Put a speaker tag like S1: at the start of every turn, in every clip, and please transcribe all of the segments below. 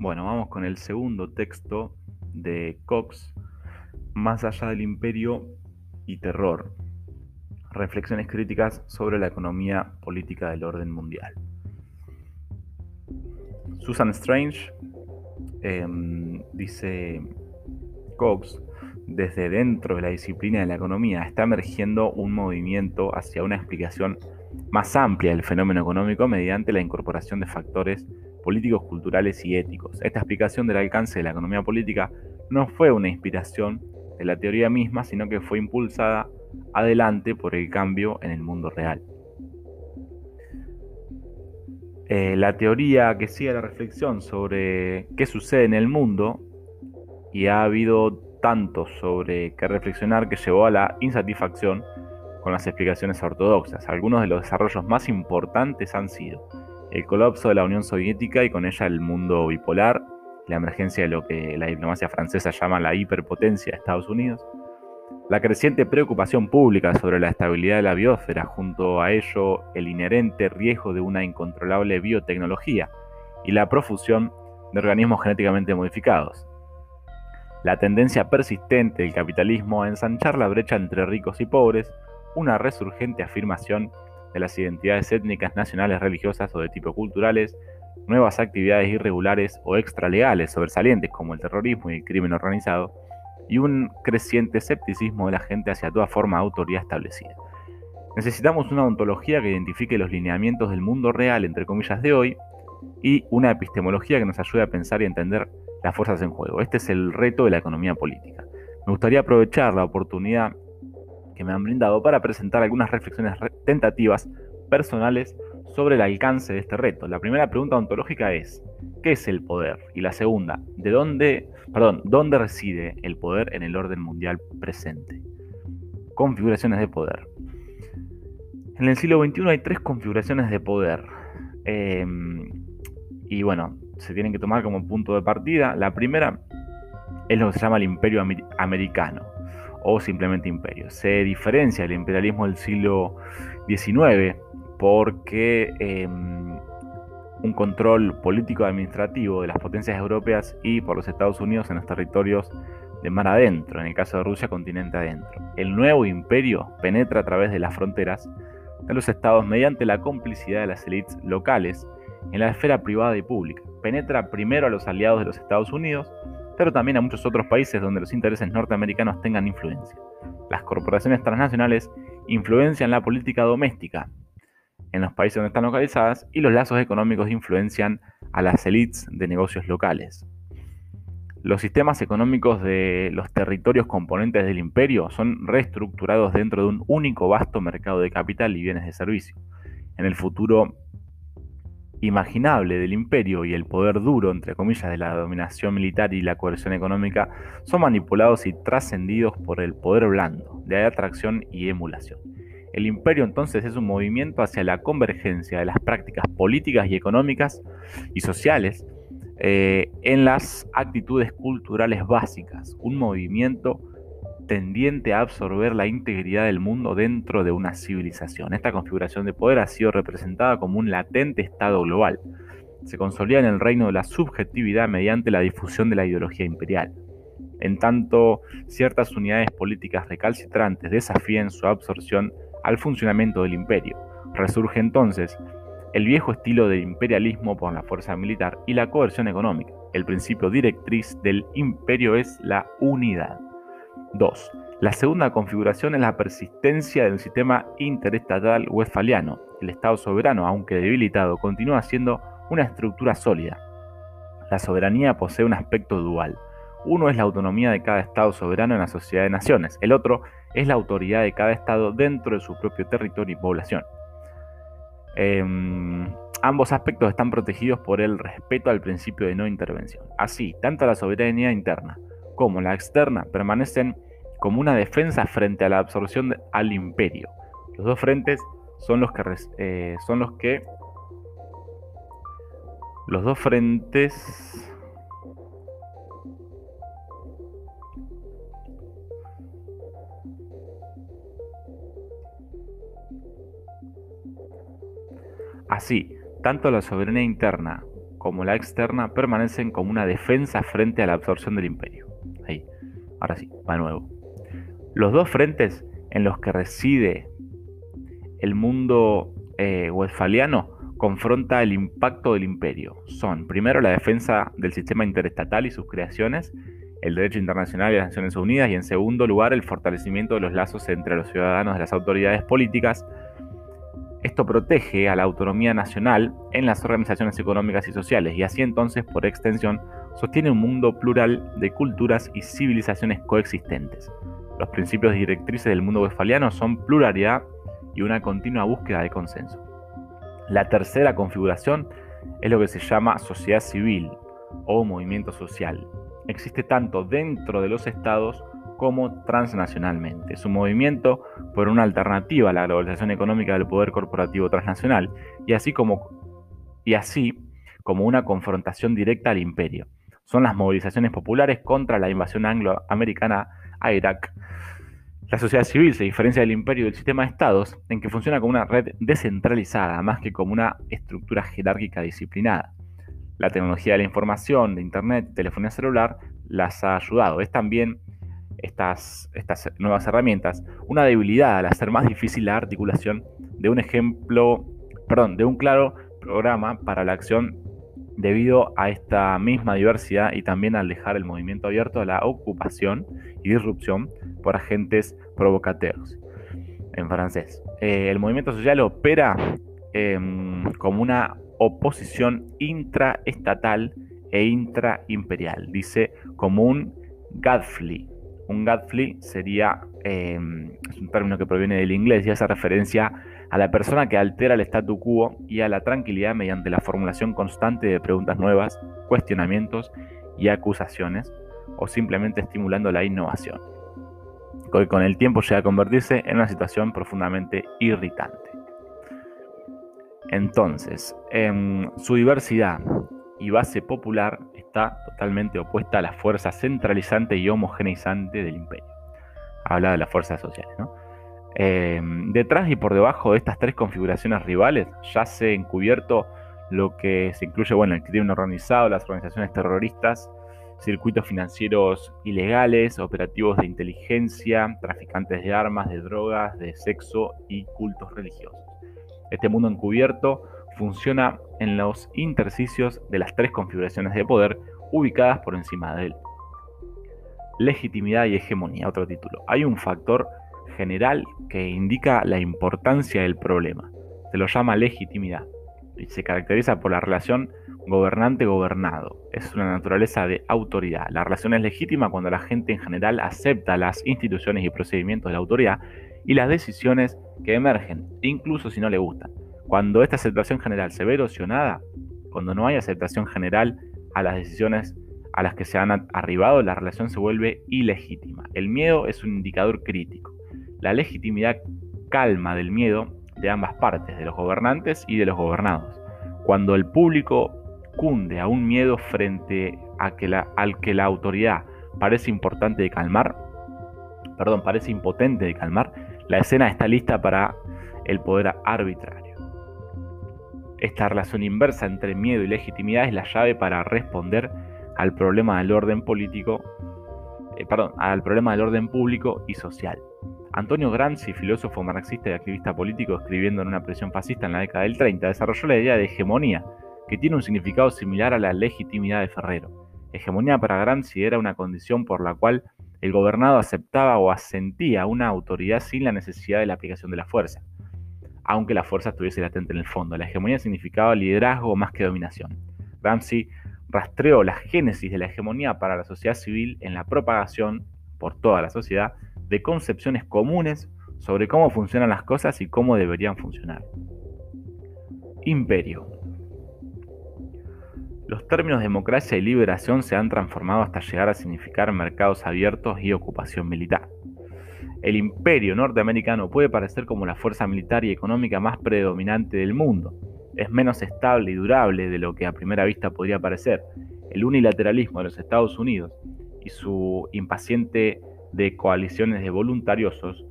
S1: Bueno, vamos con el segundo texto de Cox, Más allá del imperio y terror. Reflexiones críticas sobre la economía política del orden mundial. Susan Strange em, dice Cox, desde dentro de la disciplina de la economía está emergiendo un movimiento hacia una explicación más amplia del fenómeno económico mediante la incorporación de factores políticos, culturales y éticos. Esta explicación del alcance de la economía política no fue una inspiración de la teoría misma, sino que fue impulsada adelante por el cambio en el mundo real. Eh, la teoría que sigue la reflexión sobre qué sucede en el mundo, y ha habido tanto sobre qué reflexionar que llevó a la insatisfacción con las explicaciones ortodoxas. Algunos de los desarrollos más importantes han sido el colapso de la Unión Soviética y con ella el mundo bipolar, la emergencia de lo que la diplomacia francesa llama la hiperpotencia de Estados Unidos, la creciente preocupación pública sobre la estabilidad de la biosfera, junto a ello el inherente riesgo de una incontrolable biotecnología y la profusión de organismos genéticamente modificados. La tendencia persistente del capitalismo a ensanchar la brecha entre ricos y pobres, una resurgente afirmación de las identidades étnicas, nacionales, religiosas o de tipo culturales, nuevas actividades irregulares o extralegales sobresalientes como el terrorismo y el crimen organizado, y un creciente escepticismo de la gente hacia toda forma de autoridad establecida. Necesitamos una ontología que identifique los lineamientos del mundo real, entre comillas, de hoy, y una epistemología que nos ayude a pensar y entender las fuerzas en juego. Este es el reto de la economía política. Me gustaría aprovechar la oportunidad que me han brindado para presentar algunas reflexiones tentativas personales sobre el alcance de este reto. La primera pregunta ontológica es, ¿qué es el poder? Y la segunda, ¿de dónde, perdón, dónde reside el poder en el orden mundial presente? Configuraciones de poder. En el siglo XXI hay tres configuraciones de poder. Em, y bueno, se tienen que tomar como punto de partida. La primera es lo que se llama el imperio americano o simplemente imperio. Se diferencia del imperialismo del siglo XIX porque em, un control político-administrativo de las potencias europeas y por los Estados Unidos en los territorios de mar adentro, en el caso de Rusia, continente adentro. El nuevo imperio penetra a través de las fronteras de los estados mediante la complicidad de las élites locales en la esfera privada y pública. Penetra primero a los aliados de los Estados Unidos, pero también a muchos otros países donde los intereses norteamericanos tengan influencia. Las corporaciones transnacionales influencian la política doméstica en los países donde están localizadas y los lazos económicos influencian a las élites de negocios locales. Los sistemas económicos de los territorios componentes del imperio son reestructurados dentro de un único vasto mercado de capital y bienes de servicio. En el futuro imaginable del imperio y el poder duro, entre comillas, de la dominación militar y la coerción económica son manipulados y trascendidos por el poder blando, de atracción y emulación. El imperio entonces es un movimiento hacia la convergencia de las prácticas políticas y económicas y sociales eh, en las actitudes culturales básicas, un movimiento tendiente a absorber la integridad del mundo dentro de una civilización. Esta configuración de poder ha sido representada como un latente estado global. Se consolida en el reino de la subjetividad mediante la difusión de la ideología imperial. En tanto, ciertas unidades políticas recalcitrantes desafíen su absorción al funcionamiento del imperio. Resurge entonces el viejo estilo del imperialismo por la fuerza militar y la coerción económica. El principio directriz del imperio es la unidad. 2. La segunda configuración es la persistencia del sistema interestatal westfaliano. El Estado soberano, aunque debilitado, continúa siendo una estructura sólida. La soberanía posee un aspecto dual. Uno es la autonomía de cada Estado soberano en la sociedad de naciones. El otro es la autoridad de cada Estado dentro de su propio territorio y población. Em, ambos aspectos están protegidos por el respeto al principio de no intervención. Así, tanto la soberanía interna como la externa permanecen como una defensa frente a la absorción al imperio. Los dos frentes son los que eh, son los que los dos frentes Así, tanto la soberanía interna como la externa permanecen como una defensa frente a la absorción del imperio. Ahora sí, va nuevo. Los dos frentes en los que reside el mundo eh, westfaliano confronta el impacto del imperio. Son, primero, la defensa del sistema interestatal y sus creaciones, el derecho internacional y las Naciones Unidas, y en segundo lugar, el fortalecimiento de los lazos entre los ciudadanos de las autoridades políticas. Esto protege a la autonomía nacional en las organizaciones económicas y sociales, y así entonces, por extensión, sostiene un mundo plural de culturas y civilizaciones coexistentes. Los principios directrices del mundo westfaliano son pluralidad y una continua búsqueda de consenso. La tercera configuración es lo que se llama sociedad civil o movimiento social. Existe tanto dentro de los estados como transnacionalmente. Es un movimiento por una alternativa a la globalización económica del poder corporativo transnacional y así como, y así como una confrontación directa al imperio. Son las movilizaciones populares contra la invasión angloamericana a Irak. La sociedad civil se diferencia del imperio y del sistema de estados en que funciona como una red descentralizada más que como una estructura jerárquica disciplinada. La tecnología de la información, de Internet, telefonía celular, las ha ayudado. Es también estas, estas nuevas herramientas una debilidad al hacer más difícil la articulación de un ejemplo, perdón, de un claro programa para la acción debido a esta misma diversidad y también al dejar el movimiento abierto a la ocupación y disrupción por agentes provocateurs en francés. Eh, el movimiento social opera em, como una oposición intraestatal e intraimperial, dice como un Gadfly. Un Gadfly sería, em, es un término que proviene del inglés y hace referencia a la persona que altera el statu quo y a la tranquilidad mediante la formulación constante de preguntas nuevas, cuestionamientos y acusaciones, o simplemente estimulando la innovación, con el tiempo llega a convertirse en una situación profundamente irritante. Entonces, en su diversidad y base popular está totalmente opuesta a la fuerza centralizante y homogeneizante del imperio. Habla de las fuerzas sociales, ¿no? Em, detrás y por debajo de estas tres configuraciones rivales ya se encubierto lo que se incluye, bueno, el crimen organizado, las organizaciones terroristas, circuitos financieros ilegales, operativos de inteligencia, traficantes de armas, de drogas, de sexo y cultos religiosos. Este mundo encubierto funciona en los intersticios de las tres configuraciones de poder ubicadas por encima de él. Legitimidad y hegemonía, otro título. Hay un factor general que indica la importancia del problema. Se lo llama legitimidad y se caracteriza por la relación gobernante-gobernado. Es una naturaleza de autoridad. La relación es legítima cuando la gente en general acepta las instituciones y procedimientos de la autoridad y las decisiones que emergen, incluso si no le gustan. Cuando esta aceptación general se ve erosionada, cuando no hay aceptación general a las decisiones a las que se han arribado, la relación se vuelve ilegítima. El miedo es un indicador crítico. La legitimidad calma del miedo de ambas partes, de los gobernantes y de los gobernados. Cuando el público cunde a un miedo frente a que la, al que la autoridad parece importante de calmar, perdón, parece impotente de calmar, la escena está lista para el poder arbitrario. Esta relación inversa entre miedo y legitimidad es la llave para responder al problema del orden político, eh, perdón, al problema del orden público y social. Antonio Gramsci, filósofo marxista y activista político, escribiendo en una presión fascista en la década del 30, desarrolló la idea de hegemonía, que tiene un significado similar a la legitimidad de Ferrero. Hegemonía para Gramsci era una condición por la cual el gobernado aceptaba o asentía una autoridad sin la necesidad de la aplicación de la fuerza, aunque la fuerza estuviese latente en el fondo. La hegemonía significaba liderazgo más que dominación. Gramsci rastreó la génesis de la hegemonía para la sociedad civil en la propagación por toda la sociedad de concepciones comunes sobre cómo funcionan las cosas y cómo deberían funcionar. Imperio. Los términos democracia y liberación se han transformado hasta llegar a significar mercados abiertos y ocupación militar. El imperio norteamericano puede parecer como la fuerza militar y económica más predominante del mundo. Es menos estable y durable de lo que a primera vista podría parecer. El unilateralismo de los Estados Unidos y su impaciente de coaliciones de voluntariosos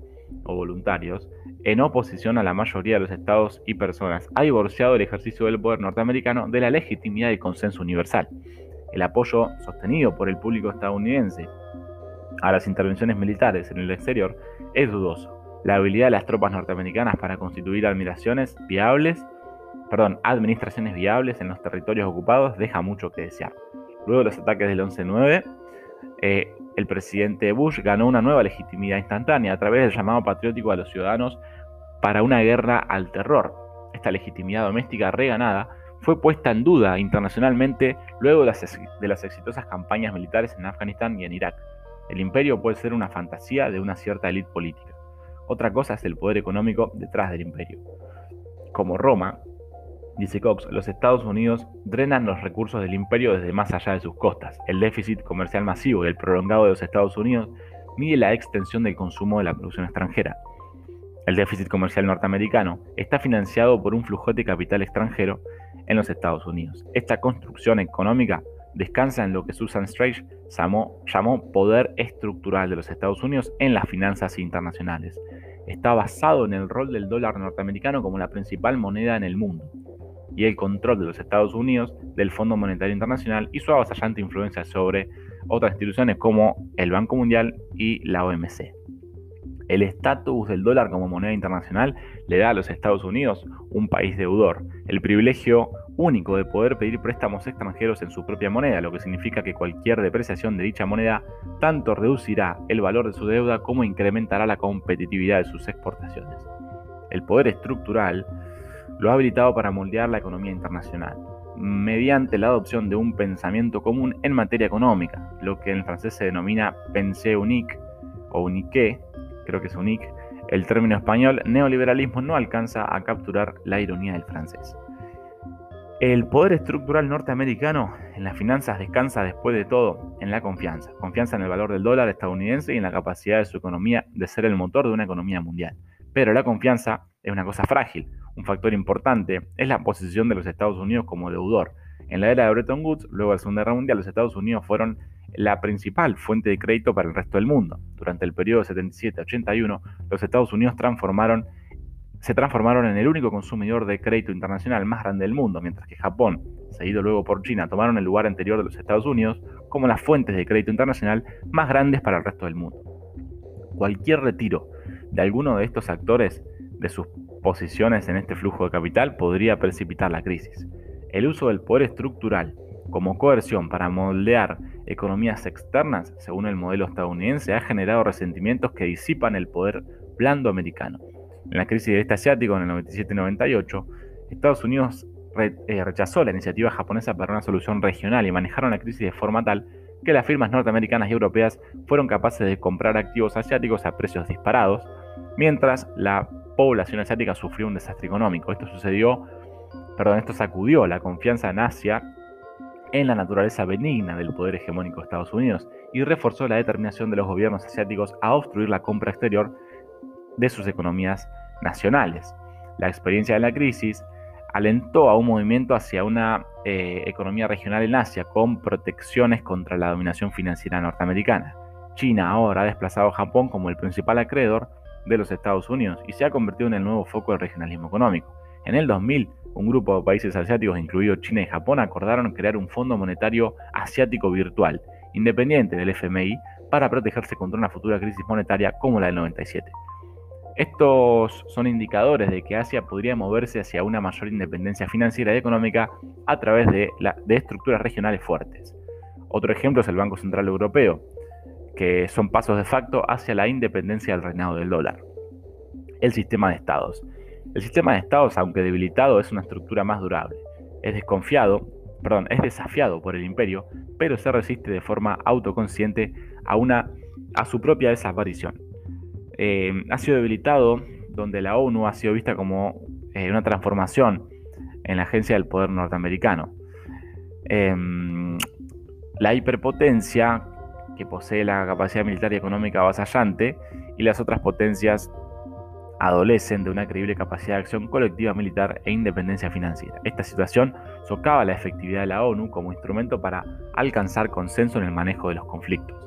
S1: o voluntarios en oposición a la mayoría de los estados y personas, ha divorciado el ejercicio del poder norteamericano de la legitimidad y consenso universal. El apoyo sostenido por el público estadounidense a las intervenciones militares en el exterior es dudoso. La habilidad de las tropas norteamericanas para constituir admiraciones viables, perdón, administraciones viables en los territorios ocupados deja mucho que desear. Luego de los ataques del 11-9, eh, el presidente Bush ganó una nueva legitimidad instantánea a través del llamado patriótico a los ciudadanos para una guerra al terror. Esta legitimidad doméstica reganada fue puesta en duda internacionalmente luego de las, de las exitosas campañas militares en Afganistán y en Irak. El imperio puede ser una fantasía de una cierta élite política. Otra cosa es el poder económico detrás del imperio. Como Roma, dice Cox, los Estados Unidos drenan los recursos del imperio desde más allá de sus costas. El déficit comercial masivo y el prolongado de los Estados Unidos mide la extensión del consumo de la producción extranjera. El déficit comercial norteamericano está financiado por un flujo de capital extranjero en los Estados Unidos. Esta construcción económica descansa en lo que Susan Strange llamó, llamó poder estructural de los Estados Unidos en las finanzas internacionales. Está basado en el rol del dólar norteamericano como la principal moneda en el mundo y el control de los Estados Unidos del Fondo Monetario Internacional y su avasallante influencia sobre otras instituciones como el Banco Mundial y la OMC. El estatus del dólar como moneda internacional le da a los Estados Unidos, un país deudor, el privilegio único de poder pedir préstamos extranjeros en su propia moneda, lo que significa que cualquier depreciación de dicha moneda tanto reducirá el valor de su deuda como incrementará la competitividad de sus exportaciones. El poder estructural lo ha habilitado para moldear la economía internacional, mediante la adopción de un pensamiento común en materia económica, lo que en francés se denomina pensée unique o unique, creo que es unique, el término español neoliberalismo no alcanza a capturar la ironía del francés. El poder estructural norteamericano en las finanzas descansa después de todo en la confianza. Confianza en el valor del dólar estadounidense y en la capacidad de su economía de ser el motor de una economía mundial. Pero la confianza es una cosa frágil, un factor importante es la posición de los Estados Unidos como deudor. En la era de Bretton Woods, luego de la Segunda Guerra Mundial, los Estados Unidos fueron la principal fuente de crédito para el resto del mundo. Durante el periodo 77-81, los Estados Unidos se transformaron en el único consumidor de crédito internacional más grande del mundo, mientras que Japón, seguido luego por China, tomaron el lugar anterior de los Estados Unidos como las fuentes de crédito internacional más grandes para el resto del mundo. Cualquier retiro de alguno de estos actores de sus posiciones en este flujo de capital podría precipitar la crisis. El uso del poder estructural como coerción para moldear economías externas, según el modelo estadounidense, ha generado resentimientos que disipan el poder blando americano. En la crisis del este asiático en el 97-98, Estados Unidos eh, rechazó la iniciativa japonesa para una solución regional y manejaron la crisis de forma tal que las firmas norteamericanas y europeas fueron capaces de comprar activos asiáticos a precios disparados, mientras la población asiática sufrió un desastre económico. Esto sucedió, perdón, esto sacudió la confianza en Asia en la naturaleza benigna del poder hegemónico de Estados Unidos y reforzó la determinación de los gobiernos asiáticos a obstruir la compra exterior de sus economías nacionales. La experiencia de la crisis alentó a un movimiento hacia una eh, economía regional en Asia con protecciones contra la dominación financiera norteamericana. China ahora ha desplazado a Japón como el principal acreedor de los Estados Unidos y se ha convertido en el nuevo foco del regionalismo económico. En el 2000, un grupo de países asiáticos, incluido China y Japón, acordaron crear un Fondo Monetario Asiático Virtual, independiente del FMI, para protegerse contra una futura crisis monetaria como la del 97. Estos son indicadores de que Asia podría moverse hacia una mayor independencia financiera y económica a través de, estructuras regionales fuertes. Otro ejemplo es el Banco Central Europeo, que son pasos de facto hacia la independencia del reinado del dólar. El sistema de estados. El sistema de estados, aunque debilitado, es una estructura más durable. Es desconfiado, perdón, es desafiado por el imperio, pero se resiste de forma autoconsciente a su propia desaparición. Eh, ha sido debilitado donde la ONU ha sido vista como eh, una transformación en la agencia del poder norteamericano. Em, la hiperpotencia que posee la capacidad militar y económica avasallante, y las otras potencias adolecen de una creíble capacidad de acción colectiva militar e independencia financiera. Esta situación socava la efectividad de la ONU como instrumento para alcanzar consenso en el manejo de los conflictos.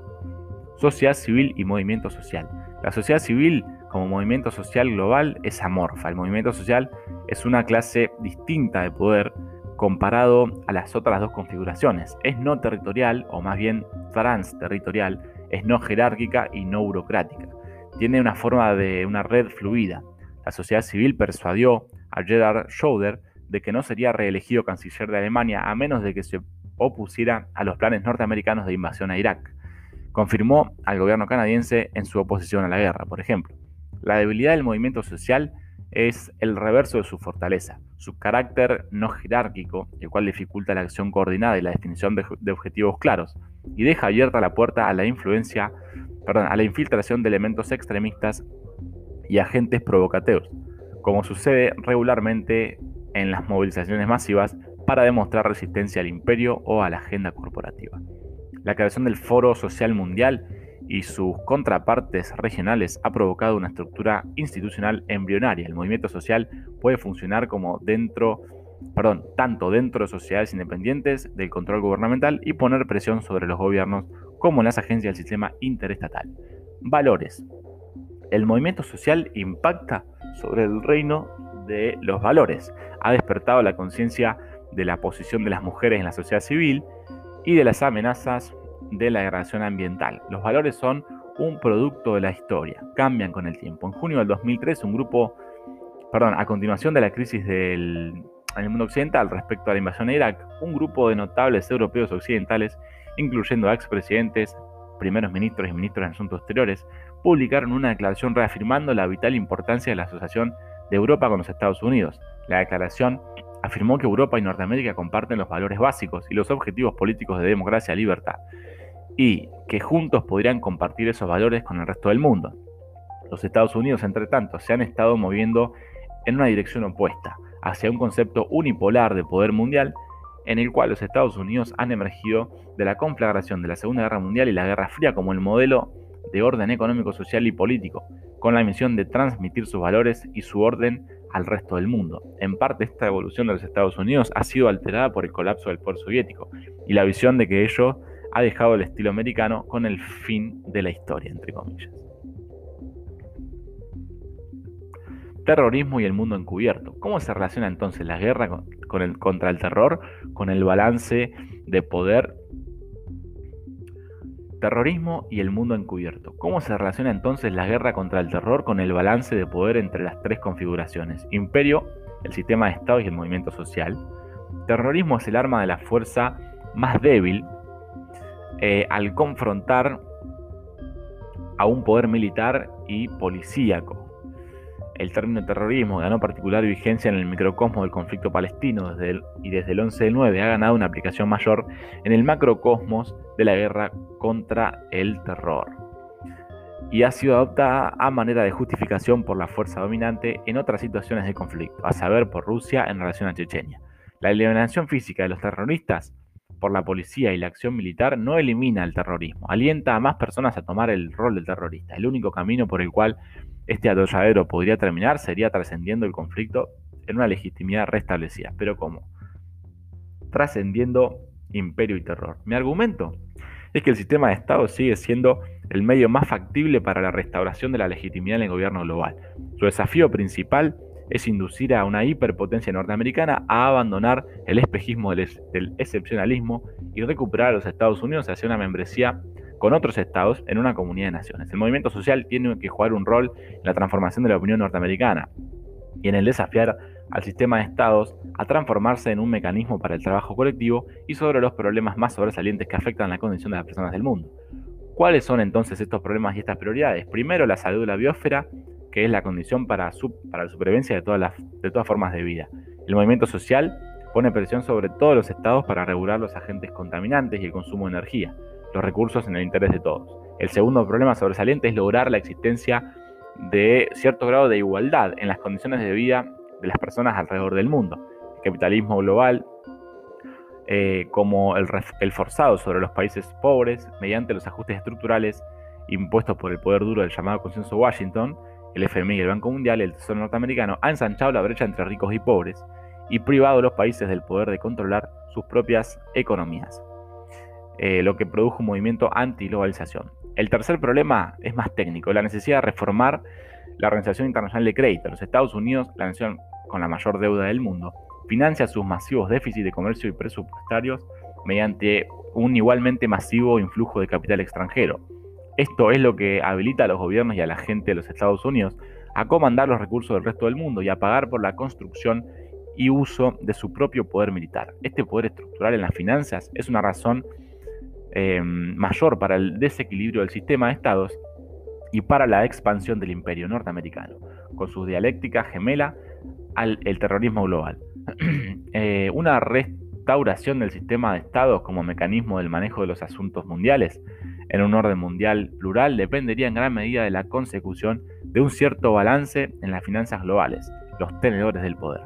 S1: sociedad civil y movimiento social. La sociedad civil como movimiento social global es amorfa. El movimiento social es una clase distinta de poder comparado a las otras dos configuraciones. Es no territorial o más bien transterritorial, es no jerárquica y no burocrática. Tiene una forma de una red fluida. La sociedad civil persuadió a Gerhard Schroeder de que no sería reelegido canciller de Alemania a menos de que se opusiera a los planes norteamericanos de invasión a Irak. Confirmó al gobierno canadiense en su oposición a la guerra, por ejemplo. La debilidad del movimiento social es el reverso de su fortaleza, su carácter no jerárquico, el cual dificulta la acción coordinada y la definición de, objetivos claros, y deja abierta la puerta a la influencia, perdón, a la infiltración de elementos extremistas y agentes provocateos, como sucede regularmente en las movilizaciones masivas para demostrar resistencia al imperio o a la agenda corporativa. La creación del Foro Social Mundial y sus contrapartes regionales ha provocado una estructura institucional embrionaria. El movimiento social puede funcionar como dentro, perdón, tanto dentro de sociedades independientes del control gubernamental y poner presión sobre los gobiernos como en las agencias del sistema interestatal. Valores. El movimiento social impacta sobre el reino de los valores. Ha despertado la conciencia de la posición de las mujeres en la sociedad civil y de las amenazas de la degradación ambiental. Los valores son un producto de la historia, cambian con el tiempo. En junio del 2003, un grupo, perdón, a continuación de la crisis del en el mundo occidental respecto a la invasión de Irak, un grupo de notables europeos occidentales, incluyendo a expresidentes, primeros ministros y ministros de Asuntos Exteriores, publicaron una declaración reafirmando la vital importancia de la asociación de Europa con los Estados Unidos. La declaración afirmó que Europa y Norteamérica comparten los valores básicos y los objetivos políticos de democracia y libertad, y que juntos podrían compartir esos valores con el resto del mundo. Los Estados Unidos, entre tanto, se han estado moviendo en una dirección opuesta, hacia un concepto unipolar de poder mundial, en el cual los Estados Unidos han emergido de la conflagración de la Segunda Guerra Mundial y la Guerra Fría como el modelo de orden económico, social y político, con la misión de transmitir sus valores y su orden al resto del mundo. En parte esta evolución de los Estados Unidos ha sido alterada por el colapso del poder soviético y la visión de que ello ha dejado el estilo americano con el fin de la historia, entre comillas. Terrorismo y el mundo encubierto. ¿Cómo se relaciona entonces la guerra el, contra el terror con el balance de poder Terrorismo y el mundo encubierto. ¿Cómo se relaciona entonces la guerra contra el terror con el balance de poder entre las tres configuraciones? Imperio, el sistema de Estado y el movimiento social. Terrorismo es el arma de la fuerza más débil eh, al confrontar a un poder militar y policíaco. El término terrorismo ganó particular vigencia en el microcosmo del conflicto palestino y desde el 11 del 9 ha ganado una aplicación mayor en el macrocosmos de la guerra contra el terror. Y ha sido adoptada a manera de justificación por la fuerza dominante en otras situaciones de conflicto, a saber por Rusia en relación a Chechenia. La eliminación física de los terroristas por la policía y la acción militar no elimina el terrorismo, alienta a más personas a tomar el rol del terrorista. El único camino por el cual este atolladero podría terminar sería trascendiendo el conflicto en una legitimidad restablecida. Pero ¿cómo? Trascendiendo imperio y terror. Mi argumento es que el sistema de Estado sigue siendo el medio más factible para la restauración de la legitimidad en el gobierno global. Su desafío principal es inducir a una hiperpotencia norteamericana a abandonar el espejismo del, excepcionalismo y recuperar a los Estados Unidos hacia una membresía con otros estados en una comunidad de naciones. El movimiento social tiene que jugar un rol en la transformación de la opinión norteamericana y en el desafiar al sistema de estados a transformarse en un mecanismo para el trabajo colectivo y sobre los problemas más sobresalientes que afectan la condición de las personas del mundo. ¿Cuáles son entonces estos problemas y estas prioridades? Primero, la salud de la biosfera, que es la condición para, la supervivencia de todas, las, de todas formas de vida. El movimiento social pone presión sobre todos los estados para regular los agentes contaminantes y el consumo de energía los recursos en el interés de todos. El segundo problema sobresaliente es lograr la existencia de cierto grado de igualdad en las condiciones de vida de las personas alrededor del mundo. El capitalismo global, eh, como el, forzado sobre los países pobres mediante los ajustes estructurales impuestos por el poder duro del llamado consenso Washington, el FMI y el Banco Mundial y el Tesoro norteamericano ha ensanchado la brecha entre ricos y pobres y privado a los países del poder de controlar sus propias economías. Eh, lo que produjo un movimiento anti-globalización. El tercer problema es más técnico, la necesidad de reformar la Organización Internacional de Crédito. Los Estados Unidos, la nación con la mayor deuda del mundo, financia sus masivos déficits de comercio y presupuestarios mediante un igualmente masivo influjo de capital extranjero. Esto es lo que habilita a los gobiernos y a la gente de los Estados Unidos a comandar los recursos del resto del mundo y a pagar por la construcción y uso de su propio poder militar. Este poder estructural en las finanzas es una razón eh, mayor para el desequilibrio del sistema de estados y para la expansión del imperio norteamericano, con su dialéctica gemela al terrorismo global. Eh, una restauración del sistema de estados como mecanismo del manejo de los asuntos mundiales en un orden mundial plural dependería en gran medida de la consecución de un cierto balance en las finanzas globales, los tenedores del poder.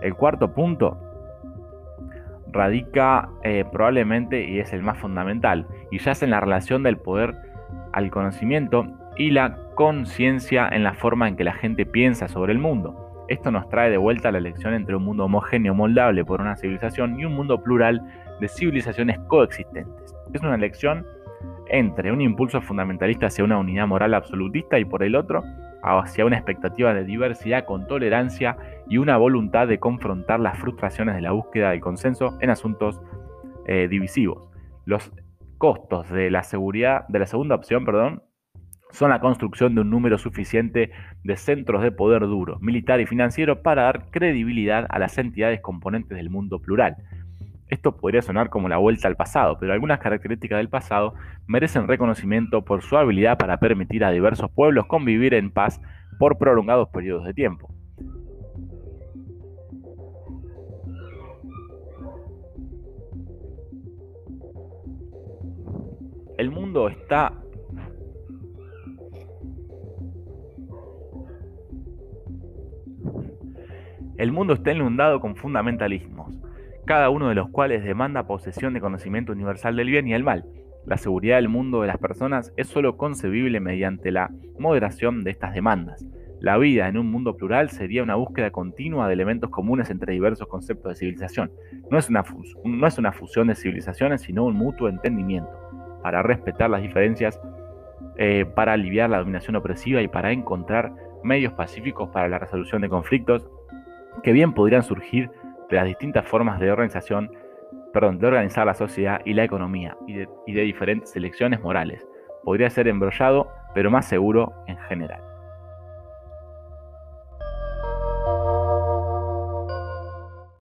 S1: El cuarto punto radica eh, probablemente, y es el más fundamental, y yace en la relación del poder al conocimiento y la conciencia en la forma en que la gente piensa sobre el mundo. Esto nos trae de vuelta la elección entre un mundo homogéneo moldable por una civilización y un mundo plural de civilizaciones coexistentes. Es una elección entre un impulso fundamentalista hacia una unidad moral absolutista y por el otro hacia una expectativa de diversidad con tolerancia y una voluntad de confrontar las frustraciones de la búsqueda del consenso en asuntos eh, divisivos. Los costos de la seguridad de la segunda opción, perdón, son la construcción de un número suficiente de centros de poder duro, militar y financiero para dar credibilidad a las entidades componentes del mundo plural. Esto podría sonar como la vuelta al pasado, pero algunas características del pasado merecen reconocimiento por su habilidad para permitir a diversos pueblos convivir en paz por prolongados periodos de tiempo. El mundo está El mundo está inundado con fundamentalismos, cada uno de los cuales demanda posesión de conocimiento universal del bien y el mal. La seguridad del mundo de las personas es sólo concebible mediante la moderación de estas demandas. La vida en un mundo plural sería una búsqueda continua de elementos comunes entre diversos conceptos de civilización. No es una, no es una fusión de civilizaciones, sino un mutuo entendimiento, para respetar las diferencias, eh, para aliviar la dominación opresiva y para encontrar medios pacíficos para la resolución de conflictos que bien podrían surgir de las distintas formas de organización, perdón, de organizar la sociedad y la economía y de, diferentes elecciones morales. Podría ser embrollado, pero más seguro en general.